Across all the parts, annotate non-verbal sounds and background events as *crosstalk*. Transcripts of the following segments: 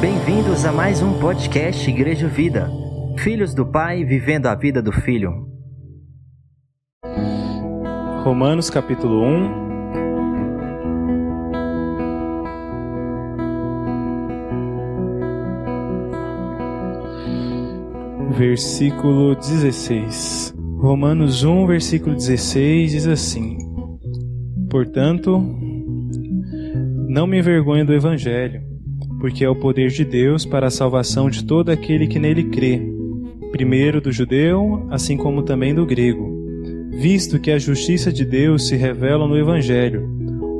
Bem-vindos a mais um podcast Igreja Vida. Filhos do Pai vivendo a vida do Filho. Romanos capítulo 1. Versículo 16. Romanos 1, versículo 16 diz assim: Portanto, não me envergonho do Evangelho, porque é o poder de Deus para a salvação de todo aquele que nele crê, primeiro do judeu, assim como também do grego, visto que a justiça de Deus se revela no Evangelho,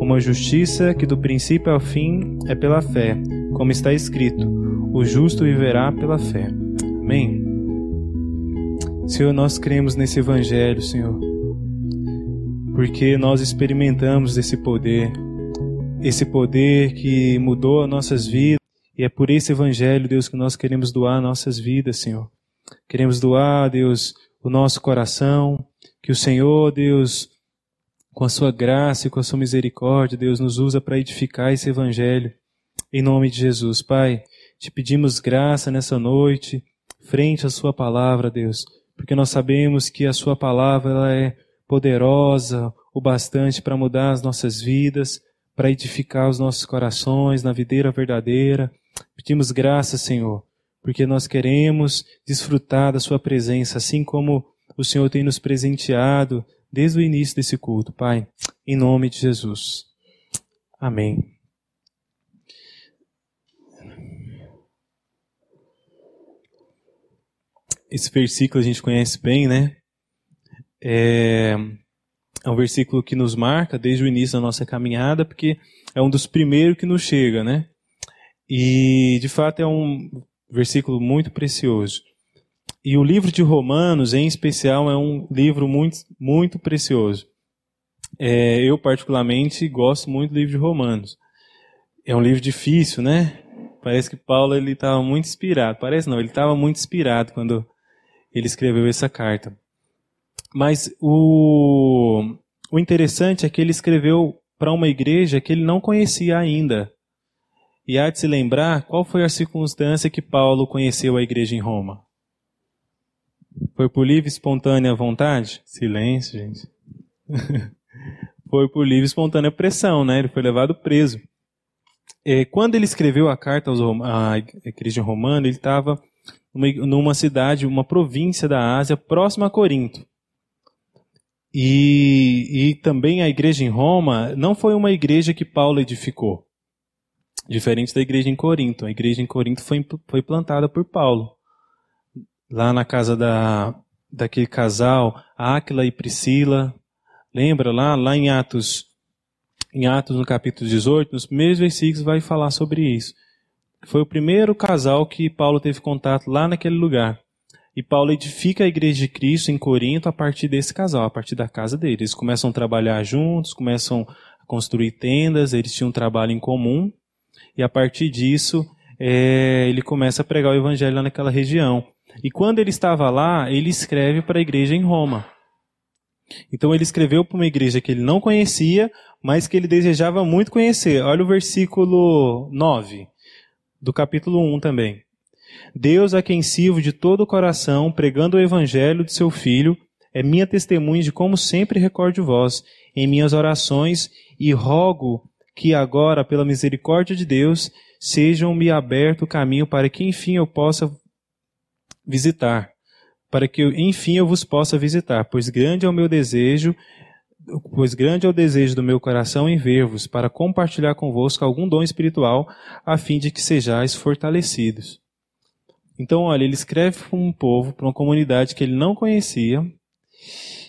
uma justiça que do princípio ao fim é pela fé, como está escrito: o justo viverá pela fé. Amém. Senhor, nós cremos nesse Evangelho, Senhor, porque nós experimentamos esse poder, esse poder que mudou as nossas vidas, e é por esse Evangelho, Deus, que nós queremos doar nossas vidas, Senhor. Queremos doar, Deus, o nosso coração, que o Senhor, Deus, com a sua graça e com a sua misericórdia, Deus, nos usa para edificar esse Evangelho. Em nome de Jesus, Pai, te pedimos graça nessa noite, frente à Sua palavra, Deus porque nós sabemos que a Sua palavra ela é poderosa o bastante para mudar as nossas vidas, para edificar os nossos corações na videira verdadeira. Pedimos graça, Senhor, porque nós queremos desfrutar da Sua presença, assim como o Senhor tem nos presenteado desde o início desse culto, Pai, em nome de Jesus. Amém. Esse versículo a gente conhece bem, né? É, é um versículo que nos marca desde o início da nossa caminhada, porque é um dos primeiros que nos chega, né? E, de fato, é um versículo muito precioso. E o livro de Romanos, em especial, é um livro muito, muito precioso. É, eu, particularmente, gosto muito do livro de Romanos. É um livro difícil, né? Parece que Paulo ele estava muito inspirado. Parece não, ele estava muito inspirado quando ele escreveu essa carta. Mas o, o interessante é que ele escreveu para uma igreja que ele não conhecia ainda. E há de se lembrar qual foi a circunstância que Paulo conheceu a igreja em Roma. Foi por livre e espontânea vontade? Silêncio, gente. *laughs* foi por livre e espontânea pressão, né? Ele foi levado preso. E quando ele escreveu a carta à igreja romana, ele estava numa cidade, uma província da Ásia próxima a Corinto. E, e também a igreja em Roma não foi uma igreja que Paulo edificou, diferente da igreja em Corinto. A igreja em Corinto foi, foi plantada por Paulo. Lá na casa da, daquele casal, Áquila e Priscila. Lembra lá, lá em Atos, em Atos no capítulo 18, nos primeiros versículos vai falar sobre isso. Foi o primeiro casal que Paulo teve contato lá naquele lugar. E Paulo edifica a igreja de Cristo em Corinto a partir desse casal, a partir da casa deles. Eles começam a trabalhar juntos, começam a construir tendas, eles tinham um trabalho em comum. E a partir disso, é, ele começa a pregar o evangelho lá naquela região. E quando ele estava lá, ele escreve para a igreja em Roma. Então ele escreveu para uma igreja que ele não conhecia, mas que ele desejava muito conhecer. Olha o versículo 9 do capítulo 1 também. Deus a quem sirvo de todo o coração, pregando o evangelho de seu Filho, é minha testemunha de como sempre recordo vós em minhas orações e rogo que agora, pela misericórdia de Deus, sejam-me aberto o caminho para que enfim eu possa visitar, para que enfim eu vos possa visitar, pois grande é o meu desejo pois grande é o desejo do meu coração em ver-vos, para compartilhar convosco algum dom espiritual, a fim de que sejais fortalecidos. Então, olha, ele escreve para um povo, para uma comunidade que ele não conhecia,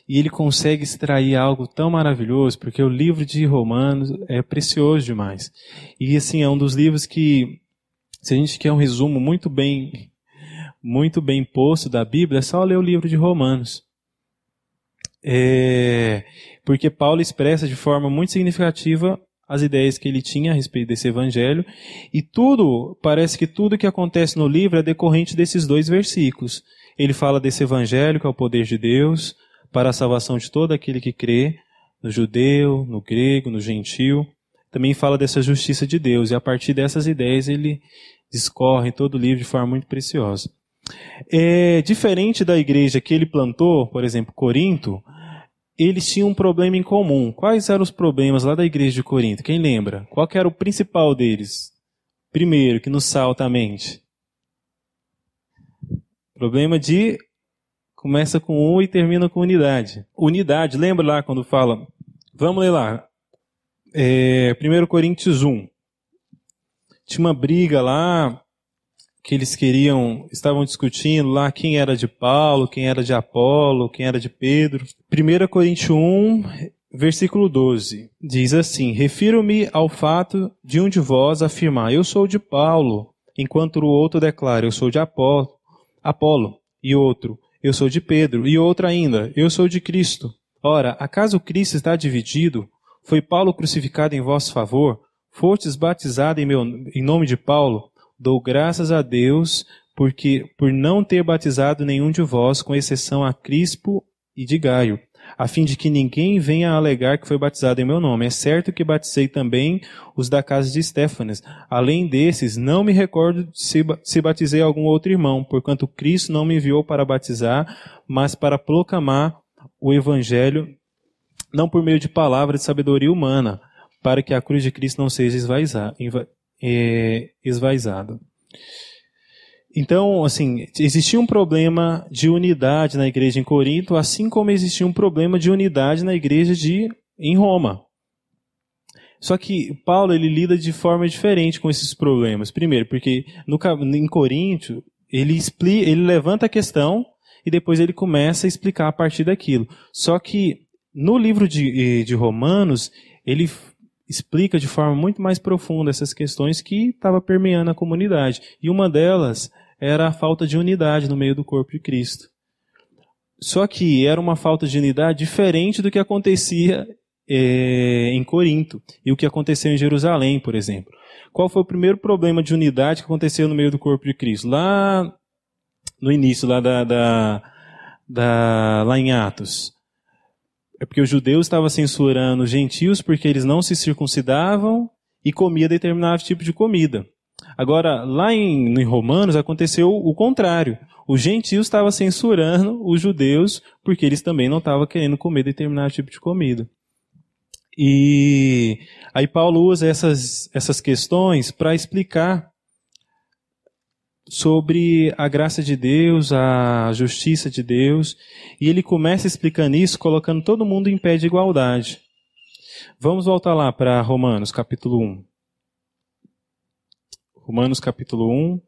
e ele consegue extrair algo tão maravilhoso, porque o livro de Romanos é precioso demais. E assim, é um dos livros que, se a gente quer um resumo muito bem, muito bem posto da Bíblia, é só ler o livro de Romanos. É, porque Paulo expressa de forma muito significativa as ideias que ele tinha a respeito desse evangelho, e tudo, parece que tudo que acontece no livro é decorrente desses dois versículos. Ele fala desse evangelho, que é o poder de Deus, para a salvação de todo aquele que crê, no judeu, no grego, no gentil. Também fala dessa justiça de Deus, e a partir dessas ideias ele discorre todo o livro de forma muito preciosa. É, diferente da igreja que ele plantou, por exemplo, Corinto, eles tinham um problema em comum. Quais eram os problemas lá da igreja de Corinto? Quem lembra? Qual era o principal deles? Primeiro, que nos salta a mente. Problema de começa com um e termina com unidade. Unidade, lembra lá quando fala? Vamos ler lá. É, 1 Coríntios 1. Tinha uma briga lá que eles queriam, estavam discutindo lá quem era de Paulo, quem era de Apolo, quem era de Pedro. 1 Coríntios 1, versículo 12, diz assim: Refiro-me ao fato de um de vós afirmar: Eu sou de Paulo, enquanto o outro declara: Eu sou de Apolo, Apolo, e outro: Eu sou de Pedro, e outro ainda: Eu sou de Cristo. Ora, acaso Cristo está dividido? Foi Paulo crucificado em vosso favor? Fostes batizado em, meu, em nome de Paulo? Dou graças a Deus porque por não ter batizado nenhum de vós, com exceção a Crispo e de Gaio, a fim de que ninguém venha alegar que foi batizado em meu nome. É certo que batizei também os da casa de Estéfanas. Além desses, não me recordo se, se batizei algum outro irmão, porquanto Cristo não me enviou para batizar, mas para proclamar o evangelho, não por meio de palavra de sabedoria humana, para que a cruz de Cristo não seja esvaizada é, esvaizado. Então, assim, existia um problema de unidade na igreja em Corinto, assim como existia um problema de unidade na igreja de em Roma. Só que Paulo ele lida de forma diferente com esses problemas. Primeiro, porque no, em Corinto ele, explica, ele levanta a questão e depois ele começa a explicar a partir daquilo. Só que no livro de, de Romanos ele explica de forma muito mais profunda essas questões que estava permeando a comunidade. E uma delas era a falta de unidade no meio do corpo de Cristo. Só que era uma falta de unidade diferente do que acontecia é, em Corinto e o que aconteceu em Jerusalém, por exemplo. Qual foi o primeiro problema de unidade que aconteceu no meio do corpo de Cristo? Lá no início, lá, da, da, da lá em Atos. É porque os judeus estavam censurando os gentios porque eles não se circuncidavam e comia determinado tipo de comida. Agora, lá em, em Romanos aconteceu o contrário. Os gentios estavam censurando os judeus porque eles também não estavam querendo comer determinado tipo de comida. E aí Paulo usa essas, essas questões para explicar sobre a graça de Deus, a justiça de Deus, e ele começa explicando isso colocando todo mundo em pé de igualdade. Vamos voltar lá para Romanos capítulo 1. Romanos capítulo 1.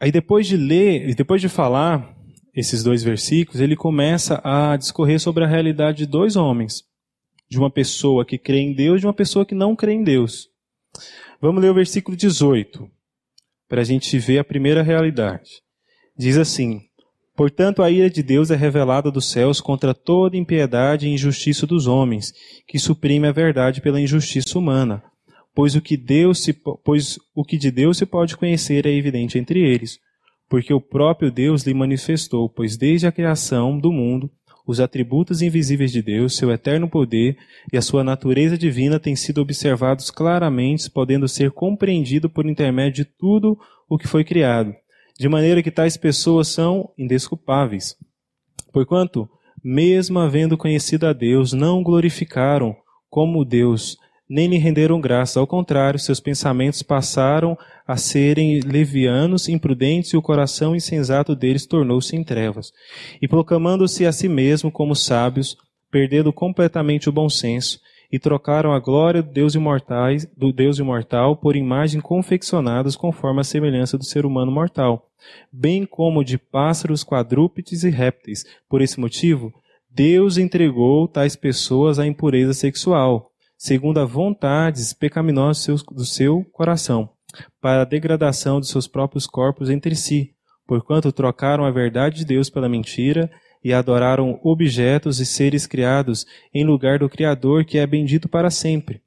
Aí depois de ler, depois de falar esses dois versículos, ele começa a discorrer sobre a realidade de dois homens, de uma pessoa que crê em Deus e de uma pessoa que não crê em Deus. Vamos ler o versículo 18 para a gente ver a primeira realidade. Diz assim: Portanto, a ira de Deus é revelada dos céus contra toda impiedade e injustiça dos homens, que suprime a verdade pela injustiça humana. Pois o que, Deus se, pois o que de Deus se pode conhecer é evidente entre eles, porque o próprio Deus lhe manifestou, pois desde a criação do mundo os atributos invisíveis de Deus, seu eterno poder e a sua natureza divina têm sido observados claramente, podendo ser compreendido por intermédio de tudo o que foi criado, de maneira que tais pessoas são indesculpáveis. Porquanto, mesmo havendo conhecido a Deus, não glorificaram como Deus, nem lhe renderam graça. Ao contrário, seus pensamentos passaram a serem levianos, imprudentes, e o coração insensato deles tornou-se em trevas. E proclamando-se a si mesmo como sábios, perdendo completamente o bom senso, e trocaram a glória do Deus, imortais, do Deus imortal por imagem confeccionadas conforme a semelhança do ser humano mortal, bem como de pássaros, quadrúpedes e répteis. Por esse motivo, Deus entregou tais pessoas à impureza sexual, segundo a vontades pecaminosas do seu coração, para a degradação de seus próprios corpos entre si, porquanto trocaram a verdade de Deus pela mentira e adoraram objetos e seres criados em lugar do Criador que é bendito para sempre.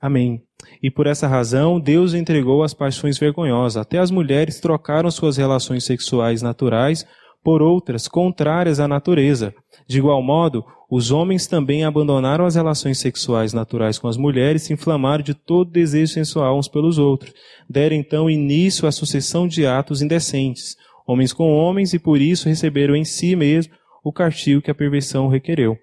Amém. E por essa razão, Deus entregou às paixões vergonhosas. Até as mulheres trocaram suas relações sexuais naturais por outras contrárias à natureza. De igual modo, os homens também abandonaram as relações sexuais naturais com as mulheres e se inflamaram de todo desejo sensual uns pelos outros. Deram então início à sucessão de atos indecentes, homens com homens, e por isso receberam em si mesmo o castigo que a perversão requereu.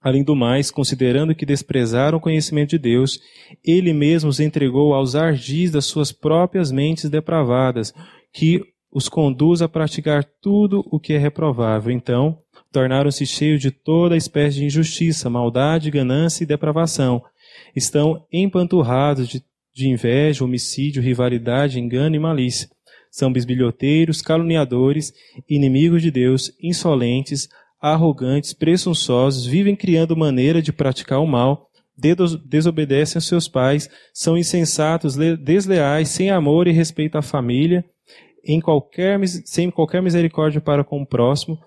Além do mais, considerando que desprezaram o conhecimento de Deus, ele mesmo os entregou aos ardis das suas próprias mentes depravadas, que os conduz a praticar tudo o que é reprovável. Então, tornaram-se cheios de toda espécie de injustiça, maldade, ganância e depravação. Estão empanturrados de, de inveja, homicídio, rivalidade, engano e malícia. São bisbilhoteiros, caluniadores, inimigos de Deus, insolentes, arrogantes, presunçosos, vivem criando maneira de praticar o mal, desobedecem aos seus pais, são insensatos, desleais, sem amor e respeito à família, em qualquer, sem qualquer misericórdia para com o próximo,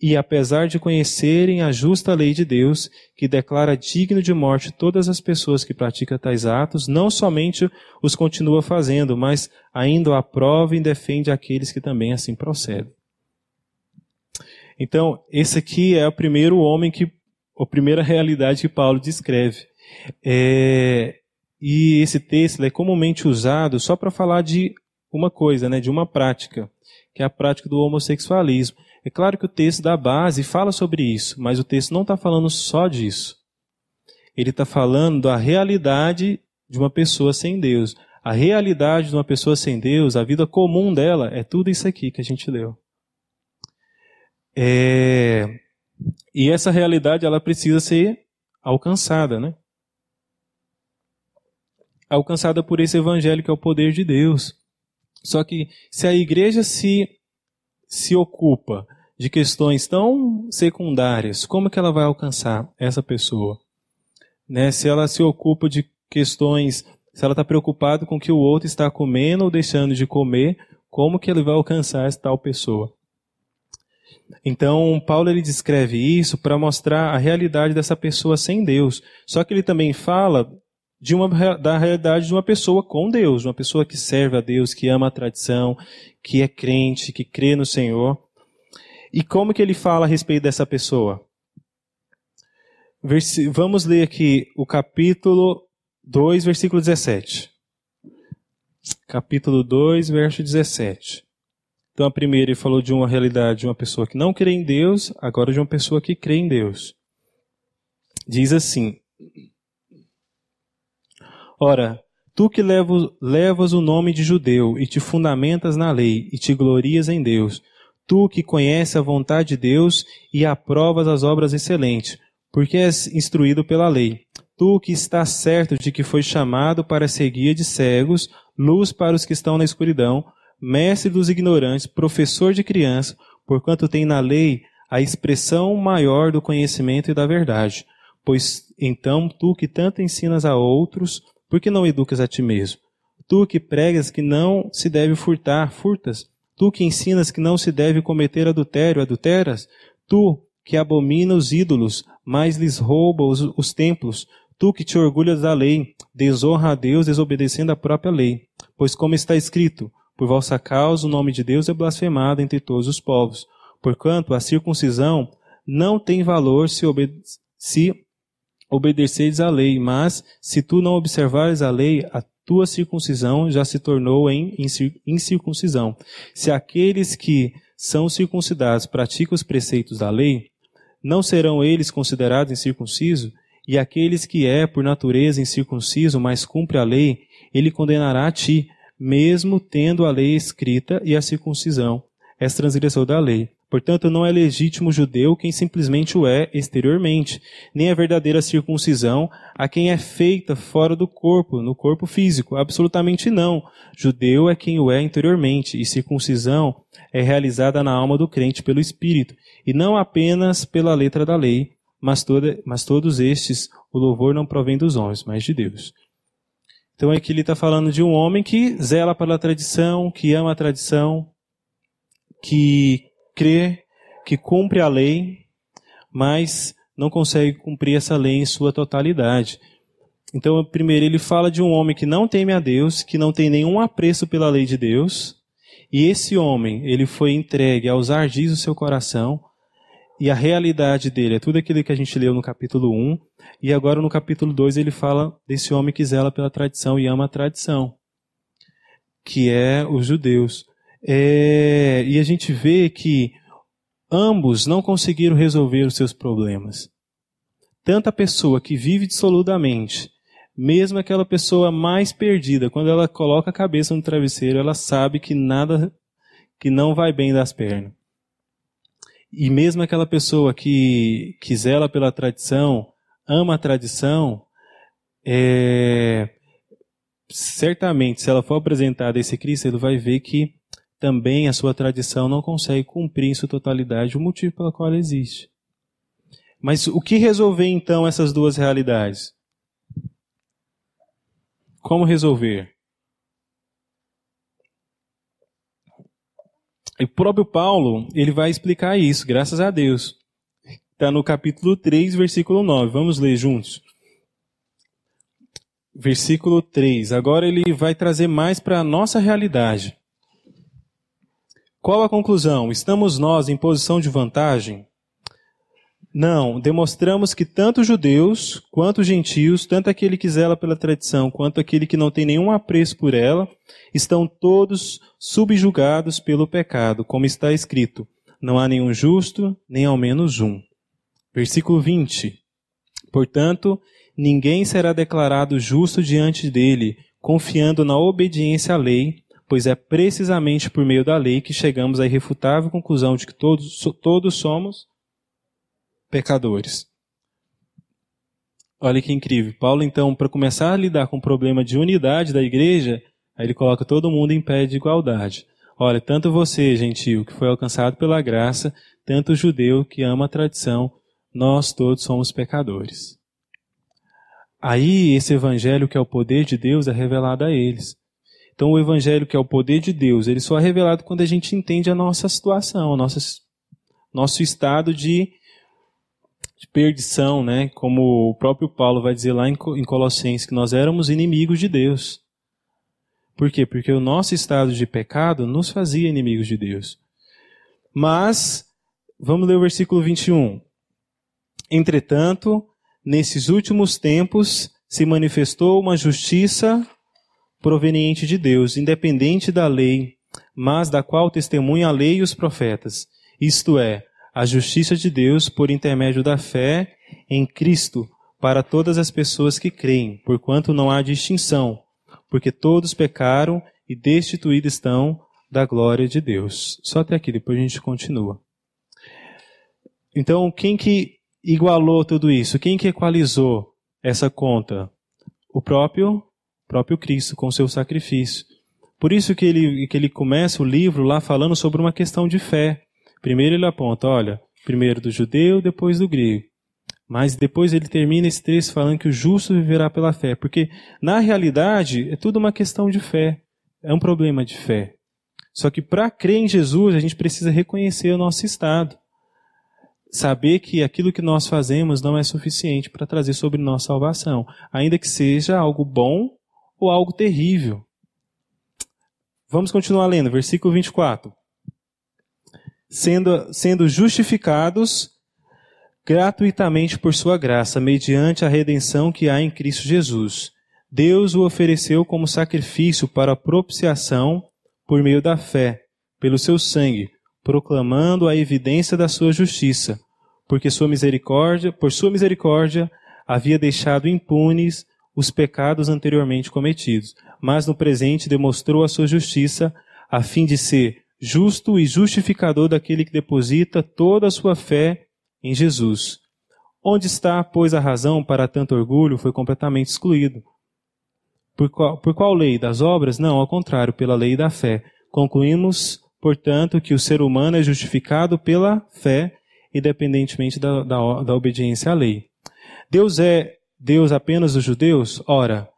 e apesar de conhecerem a justa lei de Deus, que declara digno de morte todas as pessoas que praticam tais atos, não somente os continua fazendo, mas ainda aprova e defende aqueles que também assim procedem. Então, esse aqui é o primeiro homem que, a primeira realidade que Paulo descreve. É, e esse texto é comumente usado só para falar de uma coisa, né, de uma prática, que é a prática do homossexualismo. É claro que o texto da base fala sobre isso, mas o texto não está falando só disso. Ele está falando da realidade de uma pessoa sem Deus. A realidade de uma pessoa sem Deus, a vida comum dela, é tudo isso aqui que a gente leu. É, e essa realidade ela precisa ser alcançada, né? Alcançada por esse evangelho que é o poder de Deus. Só que se a igreja se se ocupa de questões tão secundárias, como que ela vai alcançar essa pessoa? Né? Se ela se ocupa de questões, se ela está preocupada com o que o outro está comendo ou deixando de comer, como que ele vai alcançar essa tal pessoa? Então, Paulo ele descreve isso para mostrar a realidade dessa pessoa sem Deus. Só que ele também fala de uma, da realidade de uma pessoa com Deus, de uma pessoa que serve a Deus, que ama a tradição, que é crente, que crê no Senhor. E como que ele fala a respeito dessa pessoa? Vamos ler aqui o capítulo 2, versículo 17. Capítulo 2, verso 17. Então, a primeira ele falou de uma realidade de uma pessoa que não crê em Deus, agora de uma pessoa que crê em Deus. Diz assim: Ora, tu que levas o nome de judeu e te fundamentas na lei e te glorias em Deus, tu que conheces a vontade de Deus e aprovas as obras excelentes, porque és instruído pela lei. Tu que estás certo de que foi chamado para ser guia de cegos, luz para os que estão na escuridão, mestre dos ignorantes, professor de criança, porquanto tem na lei a expressão maior do conhecimento e da verdade. Pois então tu que tanto ensinas a outros, por que não educas a ti mesmo? Tu que pregas que não se deve furtar, furtas. Tu que ensinas que não se deve cometer adultério, adulteras. Tu que abomina os ídolos, mas lhes rouba os, os templos. Tu que te orgulhas da lei, desonra a Deus desobedecendo a própria lei. Pois como está escrito, por vossa causa, o nome de Deus é blasfemado entre todos os povos. Porquanto a circuncisão não tem valor se, obede se obedeceres à lei, mas se tu não observares a lei, a tua circuncisão já se tornou em incircuncisão. Se aqueles que são circuncidados praticam os preceitos da lei, não serão eles considerados incircuncisos? E aqueles que é, por natureza, incircunciso, mas cumpre a lei, ele condenará a ti, mesmo tendo a lei escrita e a circuncisão. És transgressor da lei. Portanto, não é legítimo judeu quem simplesmente o é exteriormente, nem a verdadeira circuncisão a quem é feita fora do corpo, no corpo físico. Absolutamente não. Judeu é quem o é interiormente, e circuncisão é realizada na alma do crente pelo Espírito, e não apenas pela letra da lei, mas, toda, mas todos estes, o louvor não provém dos homens, mas de Deus. Então aqui ele está falando de um homem que zela pela tradição, que ama a tradição, que crê, que cumpre a lei, mas não consegue cumprir essa lei em sua totalidade. Então, primeiro, ele fala de um homem que não teme a Deus, que não tem nenhum apreço pela lei de Deus E esse homem, ele foi entregue aos ardis do seu coração, e a realidade dele é tudo aquilo que a gente leu no capítulo 1, e agora no capítulo 2 ele fala desse homem que zela pela tradição e ama a tradição, que é os judeus. É, e a gente vê que ambos não conseguiram resolver os seus problemas. Tanto a pessoa que vive dissolutamente, mesmo aquela pessoa mais perdida, quando ela coloca a cabeça no travesseiro, ela sabe que nada, que não vai bem das pernas. E mesmo aquela pessoa que, que zela pela tradição, ama a tradição, é, certamente, se ela for apresentada a esse Cristo, ele vai ver que também a sua tradição não consegue cumprir em sua totalidade o motivo pelo qual ela existe. Mas o que resolver então essas duas realidades? Como resolver? E o próprio Paulo, ele vai explicar isso, graças a Deus. Está no capítulo 3, versículo 9. Vamos ler juntos. Versículo 3. Agora ele vai trazer mais para a nossa realidade. Qual a conclusão? Estamos nós em posição de vantagem? Não, demonstramos que tanto judeus quanto gentios, tanto aquele que zela pela tradição quanto aquele que não tem nenhum apreço por ela, estão todos subjugados pelo pecado, como está escrito: não há nenhum justo, nem ao menos um. Versículo 20. Portanto, ninguém será declarado justo diante dele, confiando na obediência à lei, pois é precisamente por meio da lei que chegamos à irrefutável conclusão de que todos, todos somos pecadores. Olha que incrível. Paulo, então, para começar a lidar com o problema de unidade da igreja, aí ele coloca todo mundo em pé de igualdade. Olha, tanto você, gentil, que foi alcançado pela graça, tanto o judeu que ama a tradição, nós todos somos pecadores. Aí, esse evangelho que é o poder de Deus é revelado a eles. Então, o evangelho que é o poder de Deus, ele só é revelado quando a gente entende a nossa situação, o nosso, estado de de perdição, né? Como o próprio Paulo vai dizer lá em Colossenses, que nós éramos inimigos de Deus. Por quê? Porque o nosso estado de pecado nos fazia inimigos de Deus. Mas, vamos ler o versículo 21. Entretanto, nesses últimos tempos se manifestou uma justiça proveniente de Deus, independente da lei, mas da qual testemunha a lei e os profetas. Isto é, a justiça de Deus por intermédio da fé em Cristo para todas as pessoas que creem, porquanto não há distinção, porque todos pecaram e destituídos estão da glória de Deus. Só até aqui, depois a gente continua. Então, quem que igualou tudo isso? Quem que equalizou essa conta? O próprio próprio Cristo com seu sacrifício. Por isso que ele, que ele começa o livro lá falando sobre uma questão de fé. Primeiro ele aponta, olha, primeiro do judeu, depois do grego. Mas depois ele termina esse texto falando que o justo viverá pela fé, porque na realidade é tudo uma questão de fé, é um problema de fé. Só que para crer em Jesus, a gente precisa reconhecer o nosso estado. Saber que aquilo que nós fazemos não é suficiente para trazer sobre nós salvação, ainda que seja algo bom ou algo terrível. Vamos continuar lendo, versículo 24 sendo, sendo justificados gratuitamente por sua graça, mediante a redenção que há em Cristo Jesus. Deus o ofereceu como sacrifício para propiciação por meio da fé, pelo seu sangue, proclamando a evidência da sua justiça, porque sua misericórdia, por sua misericórdia, havia deixado impunes os pecados anteriormente cometidos, mas no presente demonstrou a sua justiça, a fim de ser justo e justificador daquele que deposita toda a sua fé em Jesus. Onde está, pois, a razão para tanto orgulho foi completamente excluído. Por qual, por qual lei? Das obras? Não, ao contrário, pela lei da fé. Concluímos, portanto, que o ser humano é justificado pela fé, independentemente da, da, da obediência à lei. Deus é Deus apenas dos judeus? Ora,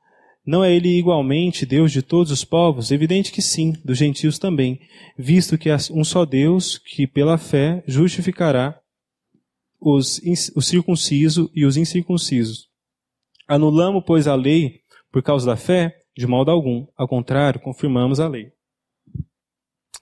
não é ele igualmente Deus de todos os povos? Evidente que sim, dos gentios também, visto que há um só Deus que, pela fé, justificará os, os circuncisos e os incircuncisos. Anulamos, pois, a lei por causa da fé? De modo algum. Ao contrário, confirmamos a lei.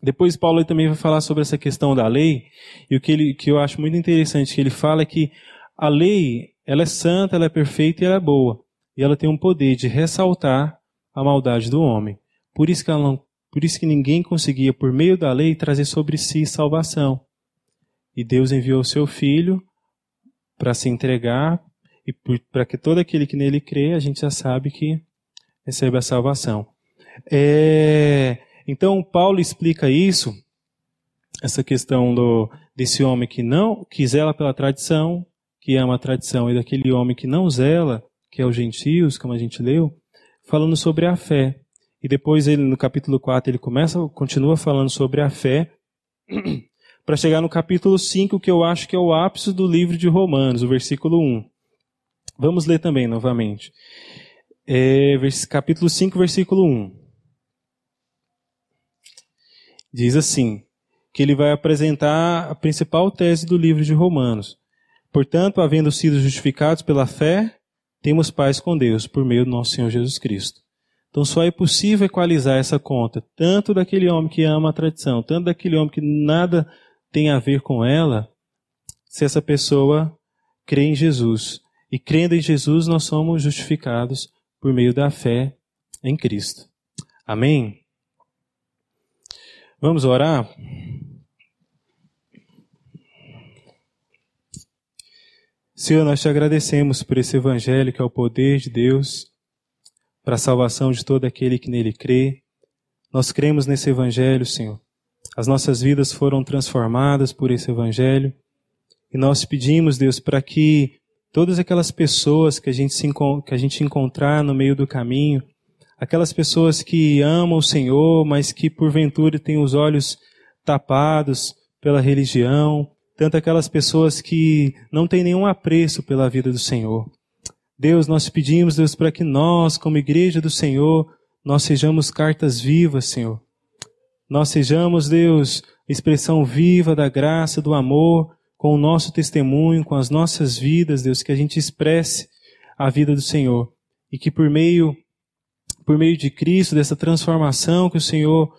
Depois Paulo também vai falar sobre essa questão da lei, e o que, ele, que eu acho muito interessante que ele fala é que a lei, ela é santa, ela é perfeita e ela é boa. E ela tem um poder de ressaltar a maldade do homem. Por isso que, ela não, por isso que ninguém conseguia, por meio da lei, trazer sobre si salvação. E Deus enviou o seu Filho para se entregar e para que todo aquele que nele crê, a gente já sabe que recebe a salvação. É, então, Paulo explica isso, essa questão do, desse homem que não que zela pela tradição, que ama a tradição, e daquele homem que não zela, que é os gentios, como a gente leu, falando sobre a fé. E depois ele no capítulo 4 ele começa, continua falando sobre a fé, *clears throat* para chegar no capítulo 5, que eu acho que é o ápice do livro de Romanos, o versículo 1. Vamos ler também novamente. É, capítulo 5, versículo 1. Diz assim: que ele vai apresentar a principal tese do livro de Romanos. Portanto, havendo sido justificados pela fé, temos paz com Deus por meio do nosso Senhor Jesus Cristo. Então só é possível equalizar essa conta, tanto daquele homem que ama a tradição, tanto daquele homem que nada tem a ver com ela, se essa pessoa crê em Jesus. E crendo em Jesus, nós somos justificados por meio da fé em Cristo. Amém? Vamos orar? Senhor, nós te agradecemos por esse evangelho que é o poder de Deus para a salvação de todo aquele que nele crê. Nós cremos nesse evangelho, Senhor. As nossas vidas foram transformadas por esse evangelho e nós pedimos, Deus, para que todas aquelas pessoas que a gente se, que a gente encontrar no meio do caminho, aquelas pessoas que amam o Senhor, mas que porventura têm os olhos tapados pela religião, tanto aquelas pessoas que não têm nenhum apreço pela vida do Senhor. Deus, nós pedimos, Deus, para que nós, como igreja do Senhor, nós sejamos cartas vivas, Senhor. Nós sejamos, Deus, expressão viva da graça, do amor, com o nosso testemunho, com as nossas vidas, Deus, que a gente expresse a vida do Senhor. E que por meio, por meio de Cristo, dessa transformação que o Senhor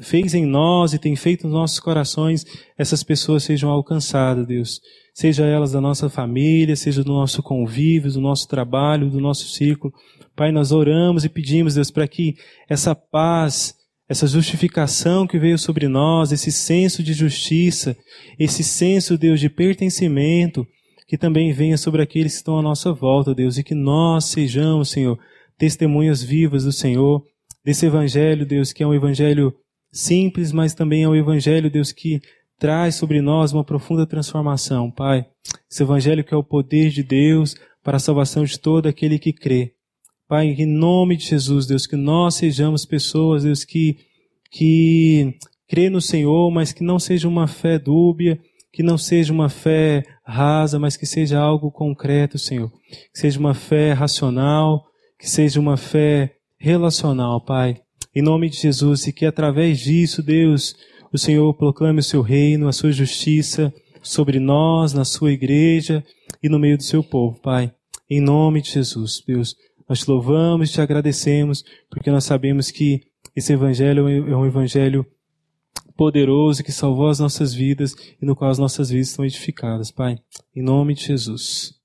fez em nós e tem feito nos nossos corações, essas pessoas sejam alcançadas, Deus. Seja elas da nossa família, seja do nosso convívio, do nosso trabalho, do nosso círculo. Pai, nós oramos e pedimos, Deus, para que essa paz, essa justificação que veio sobre nós, esse senso de justiça, esse senso, Deus, de pertencimento, que também venha sobre aqueles que estão à nossa volta, Deus, e que nós sejamos, Senhor, testemunhas vivas do Senhor, desse evangelho, Deus, que é um evangelho simples, mas também é o Evangelho, Deus, que traz sobre nós uma profunda transformação, Pai. Esse Evangelho que é o poder de Deus para a salvação de todo aquele que crê. Pai, em nome de Jesus, Deus, que nós sejamos pessoas, Deus, que, que crê no Senhor, mas que não seja uma fé dúbia, que não seja uma fé rasa, mas que seja algo concreto, Senhor. Que seja uma fé racional, que seja uma fé relacional, Pai em nome de Jesus, e que através disso, Deus, o Senhor proclame o seu reino, a sua justiça sobre nós, na sua igreja e no meio do seu povo, Pai. Em nome de Jesus, Deus, nós te louvamos e te agradecemos, porque nós sabemos que esse evangelho é um evangelho poderoso que salvou as nossas vidas e no qual as nossas vidas estão edificadas, Pai. Em nome de Jesus.